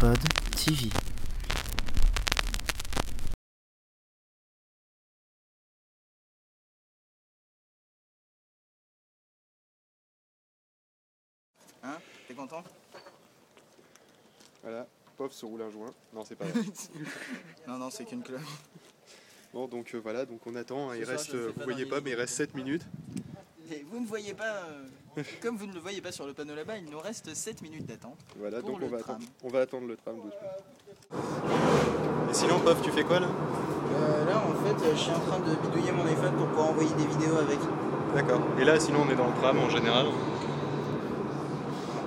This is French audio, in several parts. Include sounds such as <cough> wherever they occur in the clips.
Pod TV. Hein T'es content? Voilà, Pof se roule un joint. Non, c'est pas <laughs> vrai. Non, non, c'est qu'une clope. bon, donc euh, voilà, donc on attend. Il reste, euh, vous voyez pas, mais il reste 7 minutes. Et vous ne voyez pas, euh, <laughs> comme vous ne le voyez pas sur le panneau là-bas, il nous reste 7 minutes d'attente. Voilà, Pour donc le on va, tram. attendre, on va attendre le tram doucement. Et sinon, Pof, tu fais quoi là? Euh, là, en fait, je suis en train de bidouiller mon iPhone pour pouvoir envoyer des vidéos avec. D'accord. Et là, sinon, on est dans le tram en général.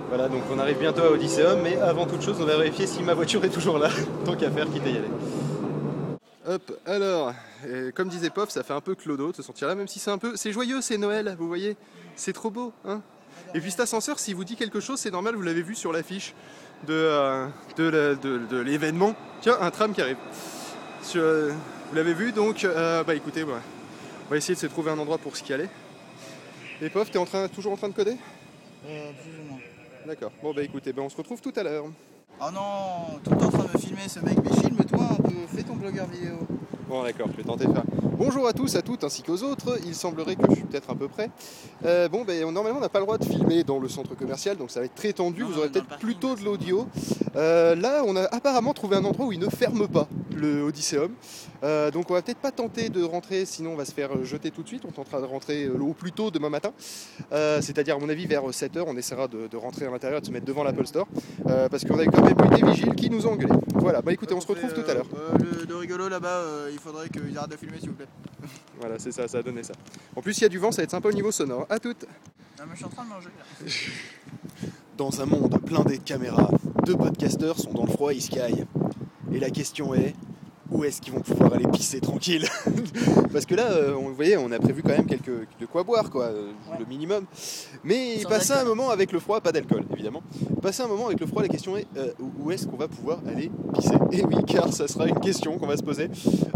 Voilà, donc on arrive bientôt à Odysseum, mais avant toute chose, on va vérifier si ma voiture est toujours là. <laughs> Tant qu'à faire, quitte à y aller. Hop, alors, comme disait Pof, ça fait un peu clodo de se sentir là, même si c'est un peu. C'est joyeux, c'est Noël, vous voyez C'est trop beau, hein Et puis cet ascenseur, s'il vous dit quelque chose, c'est normal, vous l'avez vu sur l'affiche de, euh, de, la- de- de l'événement. Tiens, un tram qui arrive. Euh, vous l'avez vu, donc, euh, bah écoutez, ouais. on va essayer de se trouver un endroit pour se caler. Et Pof, t'es en train, toujours en train de coder? Euh, plus ou moins. D'accord. Bon bah écoutez, ben on se retrouve tout à l'heure. Oh non, tout en train de me filmer ce mec, mais filme-toi un peu, fais ton blogueur vidéo. Bon d'accord, je vais tenter de faire. Bonjour à tous, à toutes ainsi qu'aux autres. Il semblerait que je suis peut-être un peu près. Euh, bon ben normalement on n'a pas le droit de filmer dans le centre commercial, donc ça va être très tendu. Non, Vous aurez peut-être plutôt de l'audio. Euh, là on a apparemment trouvé un endroit où il ne ferme pas le Odysseum. Euh, donc on va peut-être pas tenter de rentrer, sinon on va se faire jeter tout de suite. On tentera de rentrer euh, au plus tôt demain matin. Euh, C'est-à-dire à mon avis vers 7h, on essaiera de, de rentrer à l'intérieur et de se mettre devant l'Apple Store. Euh, parce qu'on a quand même eu des vigiles qui nous ont engueulés. Voilà, bah écoutez, on se retrouve tout à l'heure. Euh, le, le rigolo là-bas, euh, il faudrait qu'il arrête de filmer s'il vous plaît. <laughs> Voilà, c'est ça, ça a donné ça. En plus, il y a du vent, ça va être sympa au niveau sonore. À toutes Non, mais je suis en train de manger là. <laughs> Dans un monde plein des caméras, deux podcasteurs sont dans le froid et ils se caillent. Et la question est, où est-ce qu'ils vont pouvoir aller pisser tranquille <laughs> Parce que là, euh, on, vous voyez, on a prévu quand même quelques, de quoi boire, quoi, euh, Ouais. le minimum. Mais Sans passer un moment avec le froid, pas d'alcool évidemment. Passer un moment avec le froid, la question est, euh, où est-ce qu'on va pouvoir aller pisser <laughs> Et oui, car ça sera une question qu'on va se poser.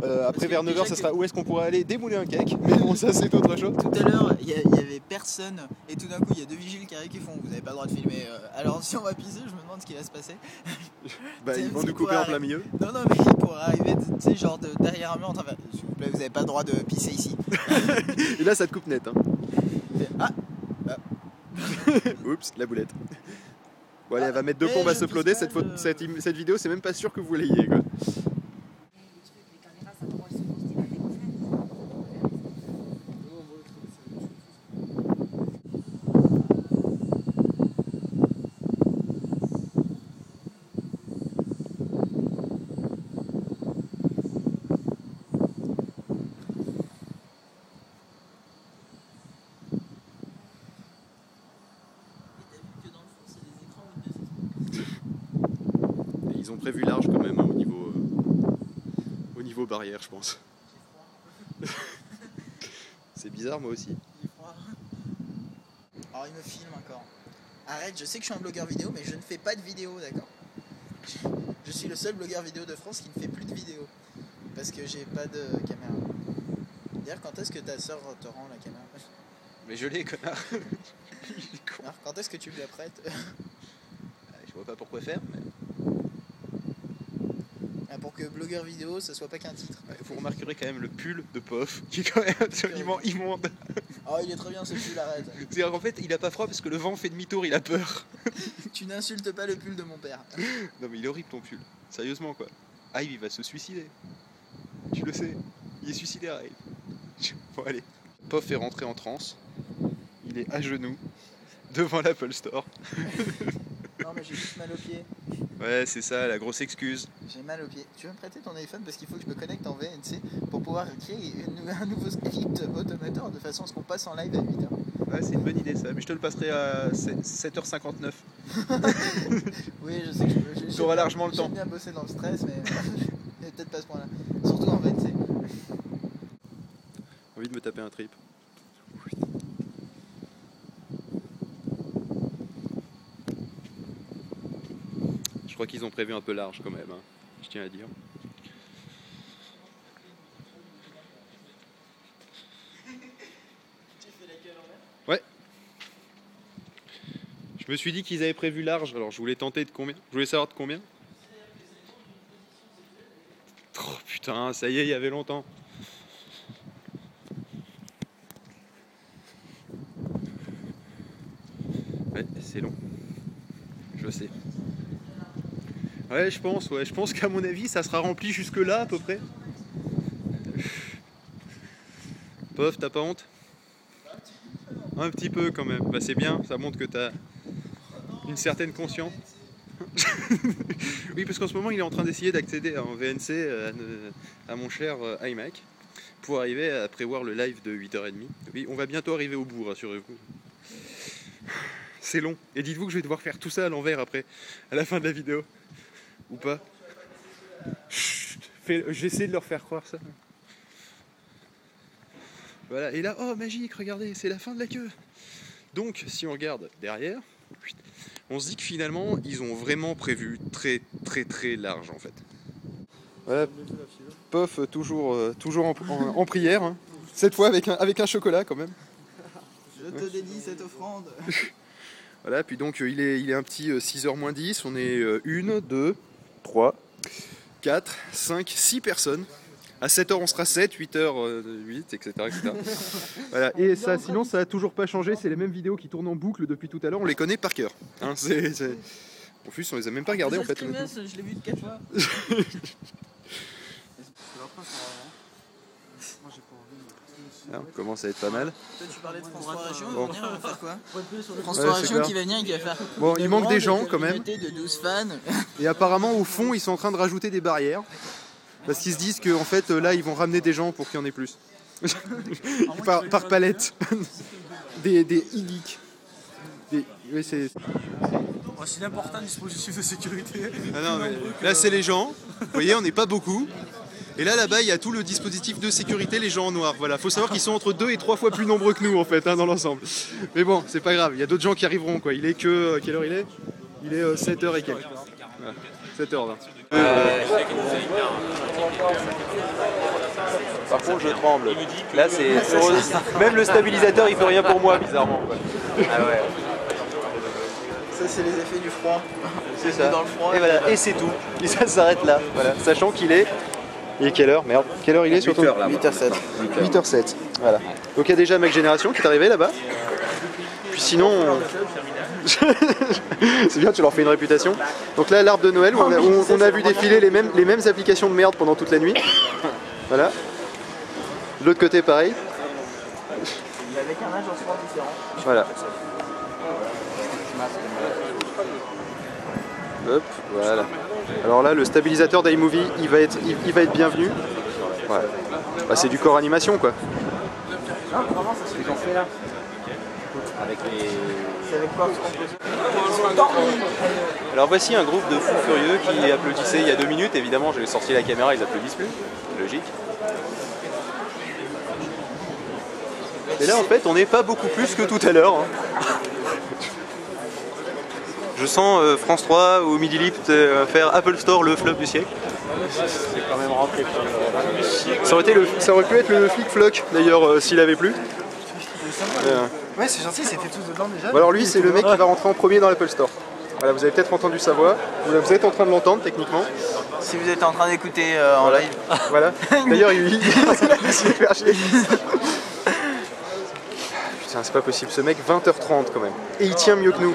Euh, après vers 9h, déjà ça sera où est-ce qu'on pourra aller démouler un cake Mais bon, ça c'est autre chose. Tout à l'heure, il y, a- il y avait personne et tout d'un coup, il y a deux vigiles qui arrivent qui font Vous n'avez pas le droit de filmer. alors, si on va pisser, je me ce qui va se passer. <laughs> Bah, ils vont nous pour couper en plein milieu. Non, non, mais il pourrait arriver, tu sais, genre de, derrière un mur en train de faire S'il vous plaît, vous n'avez pas le droit de pisser ici. <laughs> Et là, ça te coupe net. Hein. Et- ah, <laughs> Oups, la boulette. Bon, allez, elle va mettre deux mais plombes à je se Cette, cette, cette vidéo, c'est même pas sûr que vous l'ayez. quoi. Et ils ont prévu large quand même hein, au, niveau, euh, au niveau barrière, je pense. <laughs> c'est bizarre, moi aussi. Froid. Alors, il me filme encore. Arrête, je sais que je suis un blogueur vidéo, mais je ne fais pas de vidéo, d'accord? Je, suis le seul blogueur vidéo de France qui ne fait plus de vidéos. Parce que j'ai pas de caméra. D'ailleurs, quand est-ce que ta soeur te rend la caméra? Mais je l'ai, connard. <laughs> Alors, quand est-ce que tu me la prêtes? Je vois pas pourquoi faire, mais Ah, que blogueur vidéo, ça soit pas qu'un titre. vous remarquerez quand même le pull de Pof, qui est quand même absolument immonde. Oh, il est très bien ce pull, arrête. C'est-à-dire qu'en fait, il a pas froid parce que le vent fait demi-tour, il a peur. tu n'insultes pas le pull de mon père. Non mais il est horrible ton pull. Sérieusement quoi. Ah il va se suicider. Tu le sais. Il est suicidaire Ive. Bon allez. Pof est rentré en transe. Il est à genoux devant l'Apple Store. Non, mais j'ai juste mal aux pieds. Ouais c'est ça la grosse excuse. J'ai mal aux pieds. Tu veux me prêter ton iPhone parce qu'il faut que je me connecte en VNC pour pouvoir créer une- un nouveau script automateur de façon à ce qu'on passe en live à 8h. Ouais c'est une bonne idée ça. Mais je te le passerai à 7h59. <laughs> Oui, je sais que je Tu auras largement le temps. J'aime bien bosser dans le stress, mais, <laughs> peut-être pas ce point-là. Surtout en VNC. Envie de me taper un trip. Je crois qu'ils ont prévu un peu large quand même, hein, je tiens à dire. Ouais. Je me suis dit qu'ils avaient prévu large, alors je voulais tenter de combien? Je voulais savoir de combien? Oh putain, ça y est, il y avait longtemps. Ouais, c'est long. Je sais. Ouais, je pense, ouais. Je pense qu'à mon avis, ça sera rempli jusque là à peu près. Pof, t'as pas honte? Un petit peu quand même. Bah c'est bien, ça montre que t'as une certaine conscience. <laughs> oui, parce qu'en ce moment, il est en train d'essayer d'accéder en VNC euh, à, à mon cher euh, iMac pour arriver à prévoir le live de 8h30. Oui, on va bientôt arriver au bout, rassurez-vous. C'est long. Et dites-vous que je vais devoir faire tout ça à l'envers après, à la fin de la vidéo. Ou pas J'essaie de leur faire croire ça. Voilà, et là, oh magique, regardez, c'est la fin de la queue. Donc, si on regarde derrière, on se dit que finalement, ils ont vraiment prévu très très très large en fait. Voilà, Pof, toujours, euh, toujours en, en- en prière, hein. cette fois avec un, avec un chocolat quand même. Je te dédie cette offrande. <laughs> Voilà, puis donc euh, il, est, il est un petit 6h moins 10, on est 1, 2, 3, 4, 5, 6 personnes. À 7h on sera 7, 8h 8, etc. etc. voilà. Et ça, sinon ça a toujours pas changé, c'est les mêmes vidéos qui tournent en boucle depuis tout à l'heure, on les connaît par cœur. Hein, c'est- c'est- En plus on les a même pas regardés en fait. je l'ai vu de 4 fois. On commence à être pas mal. Toi, tu parlais de France 3 Région, Bon. il va venir, on va faire quoi France Ouais, 3 c'est Région clair. qui va venir et qui va faire. Bon, il manque des gens quand même. communauté de 12 fans. <laughs> Et apparemment, au fond, ils sont en train de rajouter des barrières. Parce qu'ils se disent qu'en fait, là, ils vont ramener des gens pour qu'il y en ait plus. <laughs> <laughs> par, par palette. des des e-geeks. Des... Oui, c'est... C'est l'important dispositif de sécurité. Ah non, mais là, c'est les gens. Vous voyez, on n'est pas beaucoup. Et là, là-bas, il y a tout le dispositif de sécurité, les gens en noir. Voilà, faut savoir qu'ils sont entre deux et trois fois plus nombreux que nous, en fait, hein, dans l'ensemble. Mais bon, c'est pas grave, il y a d'autres gens qui arriveront, quoi. Il est que... euh, quelle heure il est? Il est 7h et quelques. Voilà, 7h20. Par contre, je tremble. Là, c'est. Même le stabilisateur, il fait rien pour moi, bizarrement. Ah ouais, Ça, c'est les effets du froid. c'est ça. dans le froid. Et voilà, et c'est tout. Et ça s'arrête là. Voilà. Sachant qu'il est. Il est quelle heure Merde. Quelle heure il est sur ton 8h07. 8h07. Voilà. Donc il y a déjà Mac Génération qui est arrivé là-bas. Puis sinon. on- <laughs> c'est bien, tu leur fais une réputation. Donc là, l'arbre de Noël, où on a, où on a vu défiler les mêmes, les mêmes applications de merde pendant toute la nuit. Voilà. De l'autre côté, pareil. Avec un agencement différent. Voilà. Hop, voilà. Alors là, le stabilisateur d'iMovie, il va être, il, va être bienvenu. Ouais. Bah, c'est du corps animation, quoi. C'est avec quoi Ils ont dormi. Alors voici un groupe de fous furieux qui applaudissaient il y a deux minutes. Évidemment, j'ai sorti la caméra, ils applaudissent plus. Logique. Et là, en fait, on n'est pas beaucoup plus que tout à l'heure. hein. Je sens euh, France 3 ou Midi Lift euh, faire Apple Store le flop du siècle. Ça aurait, été le- ça aurait pu être le flic floc d'ailleurs euh, s'il avait plu. Euh, Ouais, c'est gentil, c'était tous dedans déjà. Bon, alors lui, c'est le mec qui va rentrer en premier dans l'Apple Store. Voilà, vous avez peut-être entendu sa voix. Vous vous êtes en train de l'entendre techniquement. Si vous êtes en train d'écouter euh, en live. <laughs> Voilà. D'ailleurs, il. <laughs> Putain, c'est pas possible. Ce mec, 20h30 quand même. Et il tient mieux que nous.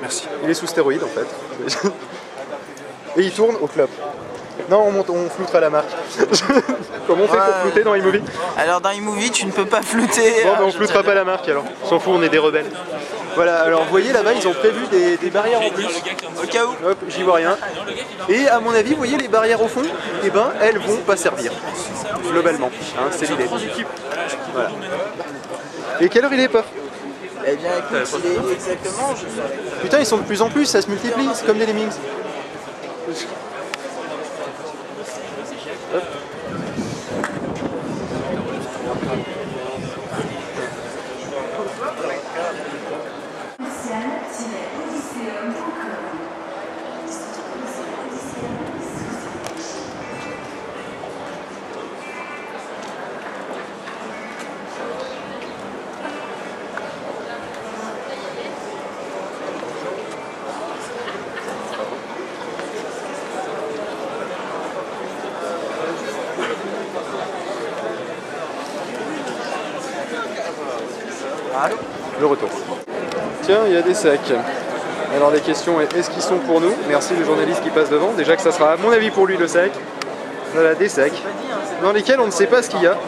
Merci. Il est sous stéroïde en fait. <laughs> Et il tourne au flop. Non, on, monte, on floutera la marque. <laughs> Comment on fait pour flouter dans iMovie Alors dans iMovie, tu ne peux pas flouter. Bon, bah, on floutera pas la marque alors. On s'en fout, on est des rebelles. Voilà, alors vous voyez là-bas, ils ont prévu des, des barrières en plus. Au cas où. Hop, j'y vois rien. Et à mon avis, vous voyez les barrières au fond Eh ben, elles vont pas servir. Globalement, hein, c'est l'idée. Voilà. Et quelle heure il est, pas Eh bien exactement. Je... Putain, ils sont de plus en plus, ça se multiplie, c'est comme des lemmings. Le retour. Tiens, il y a des sacs. Alors les questions est est-ce qu'ils sont pour nous? Merci le journaliste qui passe devant. Déjà que ça sera à mon avis pour lui le sac. Voilà, des sacs. Dans lesquels on ne sait pas ce qu'il y a. Ouais,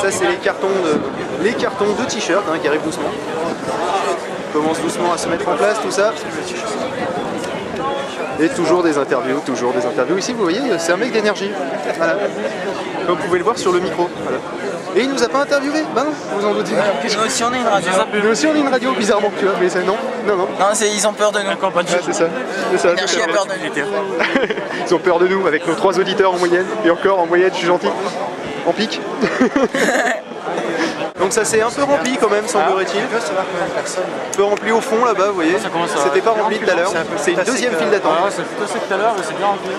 ça c'est les cartons de les cartons de t-shirts hein, qui arrivent doucement. Commence doucement à se mettre en place tout ça. Et toujours des interviews, toujours des interviews. Ici vous voyez, c'est un mec d'énergie. Voilà. Comme vous pouvez le voir sur le micro. Voilà. Et il nous a pas interviewé Bah non, vous en doutez. Nous aussi on est une radio. Nous aussi on est une radio bizarrement, tu vois, mais c'est non, non, non. Non, c'est- ils ont peur de nous. Ouais, c'est ça. C'est ça. À a peur de nous. <laughs> Ils ont peur de nous avec nos trois auditeurs en moyenne. Et encore en moyenne, je suis gentil. En pic. <laughs> Donc ça s'est un peu rempli quand même, semblerait-il. Un peu rempli au fond là-bas, vous voyez. C'était pas rempli tout à l'heure. C'est une deuxième file d'attente. c'est plutôt sec tout à l'heure, mais c'est bien rempli.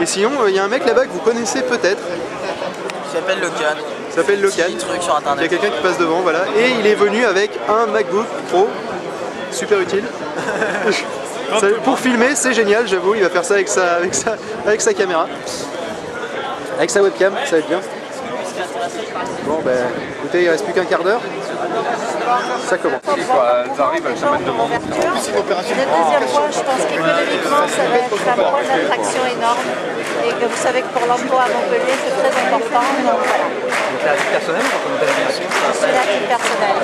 Et sinon, euh, il y a un mec là-bas que vous connaissez peut-être. Il s'appelle Locan. Il s'appelle Locan. Petit truc sur Il y a internet. quelqu'un qui passe devant, voilà. Et il est venu avec un MacBook Pro. Super utile. <laughs> Ça, pour filmer, c'est génial, j'avoue. Il va faire ça avec sa, avec, sa, avec sa caméra. Avec sa webcam, ça va être bien. Bon, ben, écoutez, il reste plus qu'un quart d'heure. Ça commence. Elles arrivent, devant nous. La deuxième fois, je pense qu'économiquement, ça va être un point d'attraction énorme et que vous savez que pour l'emploi à Montpellier, c'est très important. Donc voilà, C'est à titre personnel ou comme délégation c'est la vie personnelle.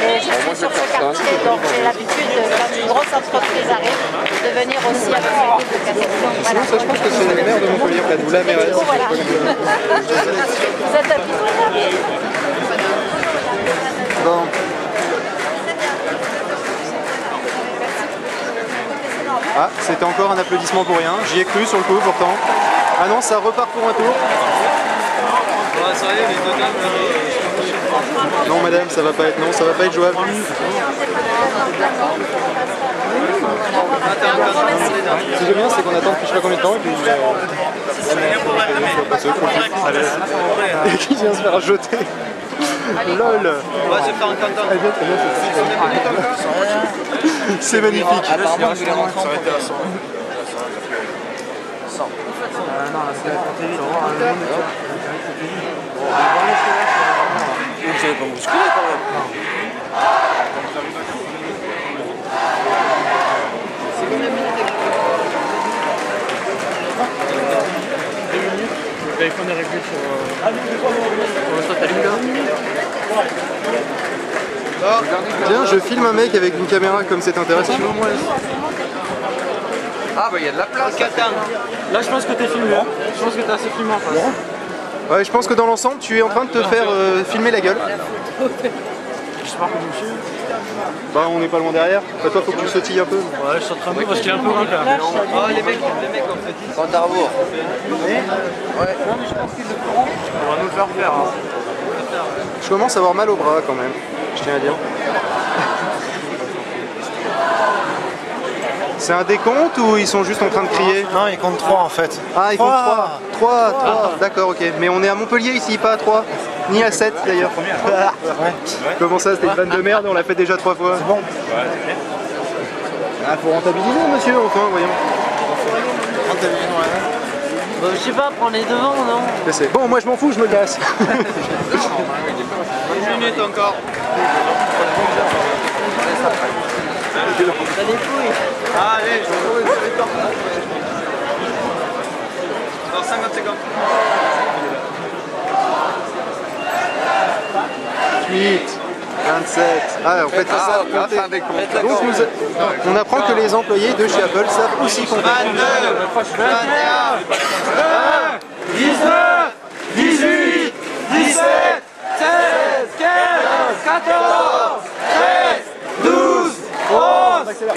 Mais je suis sur ce quartier, donc j'ai l'habitude, de, quand une grosse entreprise arrive, de venir aussi avec une équipe de casquettes. Donc voilà. Ça, je pense que c'est le maire de Montpellier, ou la mairesse. Voilà. Vous êtes à Bon. Ah, c'était encore un applaudissement pour rien. J'y ai cru sur le coup pourtant. Ah non, ça repart pour un tour. Non madame, ça va pas être non, ça va pas être jouable. Ce que j'aime bien, c'est qu'on attend depuis je sais pas combien de temps et puis euh. Et qui vient se faire jeter. LOL c'est- magnifique. Apparemment, vous. Vous savez pas bousculer quand même. Vous avez fait des réglages sur, sur le satellite là Tiens, je filme un mec avec une caméra comme c'est intéressant. Ah bah il y a de la place. Là, je pense que t'es filmé. Hein. Je pense que t'es assez filmé en face. Ouais, je pense que dans l'ensemble, tu es en train de te faire euh, filmer la gueule. Bah, on n'est pas loin derrière. Bah, toi, faut que tu sautilles un peu. Ouais, je suis en train de parce qu'il est un peu grand là. Oh les mecs, les mecs en fait. Compte à rebours. On va nous le faire faire. Hein. Je commence à avoir mal au bras quand même, je tiens à dire. C'est un décompte ou ils sont juste en train de crier? Non, il compte 3 en fait. Ah, ils comptent 3. 3, 3, d'accord, ok. Mais on est à Montpellier ici, pas à 3. Ni à 7 d'ailleurs. <laughs> Comment ça, c'était une vanne de merde, on l'a fait déjà 3 fois? C'est bon Ah, faut rentabiliser, monsieur, enfin, voyons. Bah, je sais pas, prends les devants, non? Mais c'est- Bon, moi je m'en fous, je me casse. <laughs> Une minute encore. T'as des couilles. Allez, dans 50 secondes. 8, 27. Ah, en fait, ça Ah, compter. comptes. Donc, nous- on apprend que les employés de chez Apple savent aussi compter. 22, 21, 10,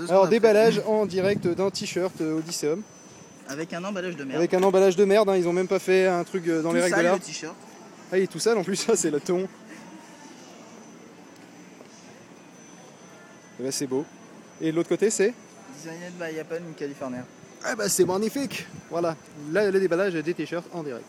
deux Alors après. déballage en direct d'un t-shirt euh, Odysseum Avec un emballage de merde. avec un emballage de merde. hein, ils ont même pas fait un truc euh, dans Tout les règles de l'art. le t-shirt. Ah il est tout sale en plus <laughs> ça c'est le ton. Et là c'est beau. Et de l'autre côté c'est? Designed by Apple in California. Ah bah c'est magnifique Voilà, là le déballage des t-shirts en direct.